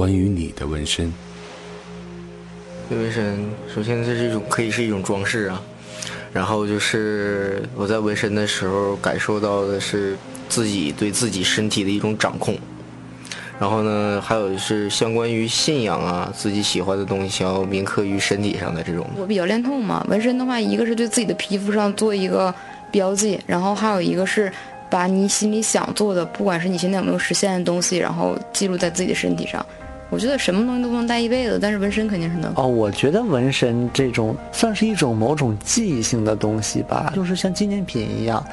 关于你的纹身。对纹身，首先这是一种可以是一种装饰啊，然后就是我在纹身的时候感受到的是自己对自己身体的一种掌控，然后呢，还有是相关于信仰啊，自己喜欢的东西想要铭刻于身体上的这种。我比较恋痛嘛，纹身的话，一个是对自己的皮肤上做一个标记，然后还有一个是把你心里想做的，不管是你现在有没有实现的东西，然后记录在自己的身体上。我觉得什么东西都不能带一辈子，但是纹身肯定是能。哦，我觉得纹身这种算是一种某种记忆性的东西吧，就是像纪念品一样，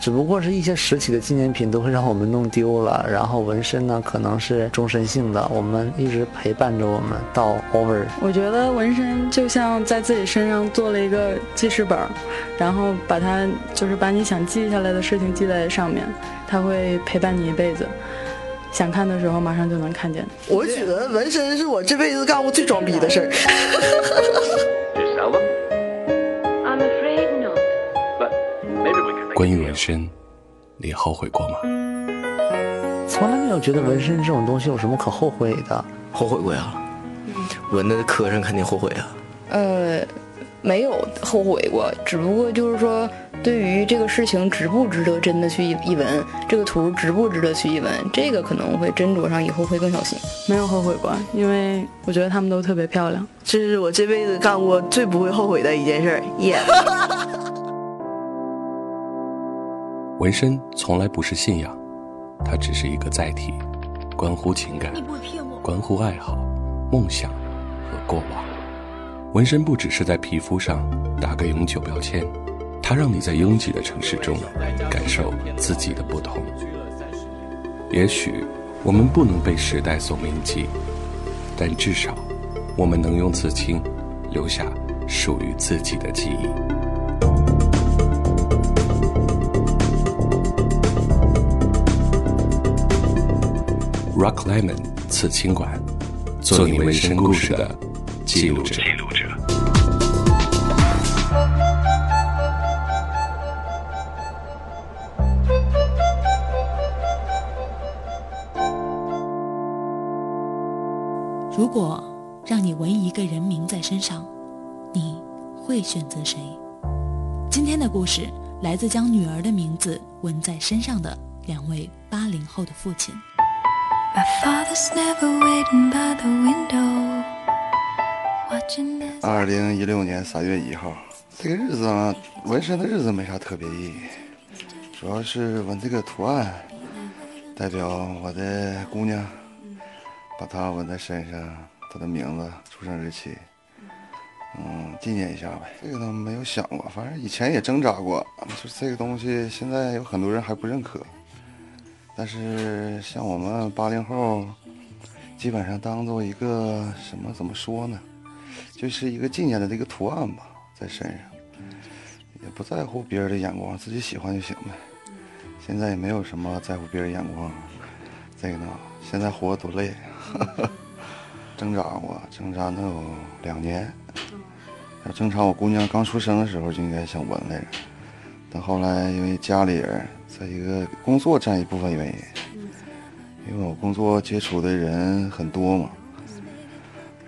只不过是一些实体的纪念品都会让我们弄丢了，然后纹身呢可能是终身性的，我们一直陪伴着我们到 over。我觉得纹身就像在自己身上做了一个记事本，然后把它就是把你想记下来的事情记在上面，它会陪伴你一辈子。想看的时候，马上就能看见。我觉得纹身是我这辈子干过最装逼的事儿。关于纹身，你后悔过吗？从来没有觉得纹身这种东西有什么可后悔的。后悔过呀，纹的磕碜肯定后悔啊。呃，没有后悔过，只不过就是说。对于这个事情值不值得真的去一闻，这个图值不值得去一闻，这个可能会斟酌上，以后会更小心。没有后悔过，因为我觉得他们都特别漂亮。这是我这辈子干过最不会后悔的一件事儿。耶！纹身从来不是信仰，它只是一个载体，关乎情感，关乎爱好、梦想和过往。纹身不只是在皮肤上打个永久标签。它让你在拥挤的城市中感受自己的不同。也许我们不能被时代所铭记，但至少我们能用刺青留下属于自己的记忆。Rock Lemon 刺青馆，做你纹身故事的记录者。如果让你纹一个人名在身上，你会选择谁？今天的故事来自将女儿的名字纹在身上的两位八零后的父亲。二零一六年三月一号，这个日子啊，纹身的日子没啥特别意义，主要是纹这个图案，代表我的姑娘。把它纹在身上，她的名字、出生日期，嗯，纪念一下呗。这个倒没有想过，反正以前也挣扎过。就这个东西，现在有很多人还不认可。但是像我们八零后，基本上当做一个什么？怎么说呢？就是一个纪念的这个图案吧，在身上，也不在乎别人的眼光，自己喜欢就行呗。现在也没有什么在乎别人眼光，这个呢，现在活多累。挣扎过，挣扎能有两年。要正常，我姑娘刚出生的时候就应该想纹来着，但后来因为家里人，在一个工作占一部分原因，因为我工作接触的人很多嘛，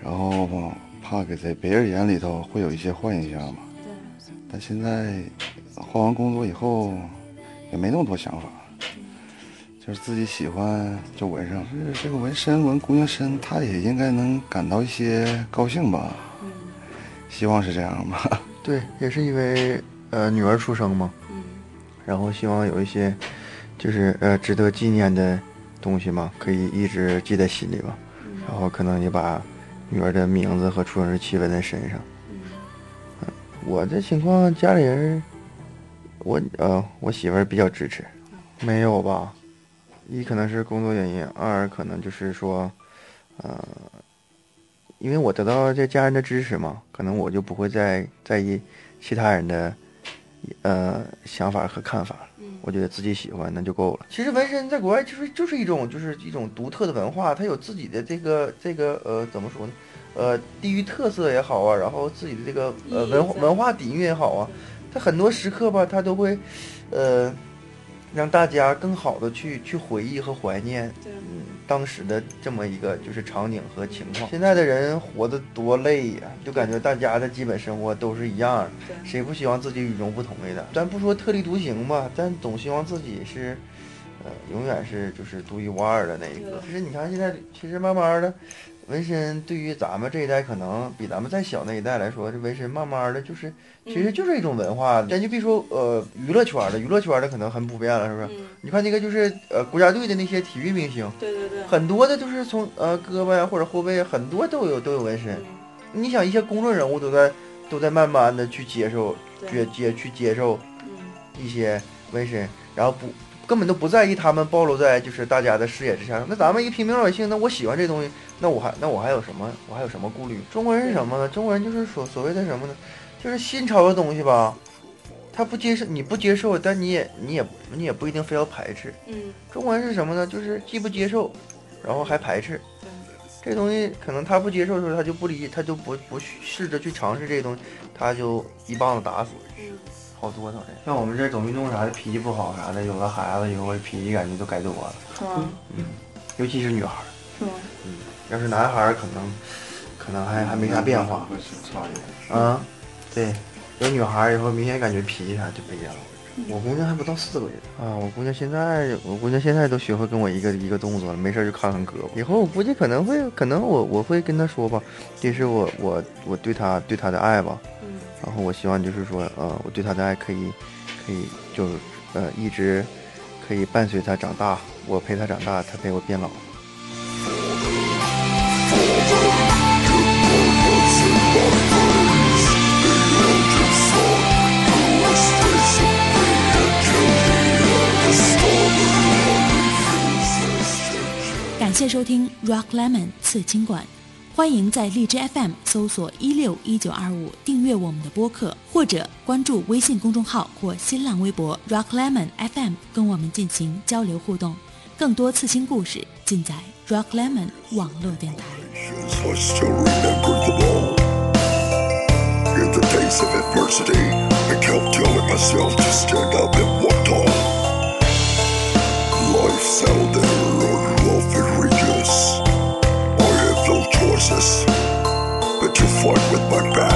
然后怕给在别人眼里头会有一些坏印象嘛。但现在换完工作以后，也没那么多想法。就是自己喜欢就纹上，是这个纹身纹姑娘身，她也应该能感到一些高兴吧？希望是这样吧。对，也是因为呃女儿出生嘛，然后希望有一些就是呃值得纪念的东西嘛，可以一直记在心里吧。然后可能也把女儿的名字和出生日期纹在身上。我的情况，家里人，我呃我媳妇儿比较支持，没有吧？一可能是工作原因，二可能就是说，呃，因为我得到这家人的支持嘛，可能我就不会再在意其他人的呃想法和看法。我觉得自己喜欢那就够了。其实纹身在国外就是就是一种就是一种独特的文化，它有自己的这个这个呃怎么说呢？呃，地域特色也好啊，然后自己的这个呃文文化底蕴也好啊，它很多时刻吧，它都会呃。让大家更好的去去回忆和怀念，嗯，当时的这么一个就是场景和情况。现在的人活得多累呀，就感觉大家的基本生活都是一样，谁不希望自己与众不同的？咱不说特立独行吧，但总希望自己是，呃，永远是就是独一无二的那一个。其实你看现在，其实慢慢的。纹身对于咱们这一代，可能比咱们再小那一代来说，这纹身慢慢的就是，其实就是一种文化。咱就别说呃娱乐圈的，娱乐圈的可能很普遍了，是不是？你看那个就是呃国家队的那些体育明星，对对对，很多的都是从呃胳膊呀或者后背，很多都有都有纹身。你想一些公众人物都在都在慢慢的去接受，接接去接受一些纹身，然后不。根本都不在意他们暴露在就是大家的视野之下。那咱们一平民老百姓，那我喜欢这东西，那我还那我还有什么？我还有什么顾虑？中国人是什么呢？中国人就是所所谓的什么呢？就是新潮的东西吧，他不接受，你不接受，但你也你也你也不一定非要排斥。嗯，中国人是什么呢？就是既不接受，然后还排斥。这东西可能他不接受的时候，他就不理，他就不不试着去尝试这些东西，他就一棒子打死。好多少人，像我们这走运动啥的，脾气不好啥的，有了孩子以后，脾气感觉都改多了。是吗？嗯，尤其是女孩。是吗？嗯，要是男孩可能，可能还还没啥变化。啊，对，有女孩以后，明显感觉脾气啥就不一样了。我姑娘还不到四个月啊，我姑娘现在，我姑娘现在都学会跟我一个一个动作了，没事就看看胳膊。以后我估计可能会，可能我我会跟她说吧，这是我我我对她对她的爱吧。然后我希望就是说，呃，我对他的爱可以，可以就，呃，一直可以伴随他长大，我陪他长大，他陪我变老。感谢收听 Rock Lemon 刺青馆。欢迎在荔枝 FM 搜索一六一九二五订阅我们的播客，或者关注微信公众号或新浪微博 Rock Lemon FM，跟我们进行交流互动。更多刺青故事尽在 Rock Lemon 网络电台。But you fought with my back.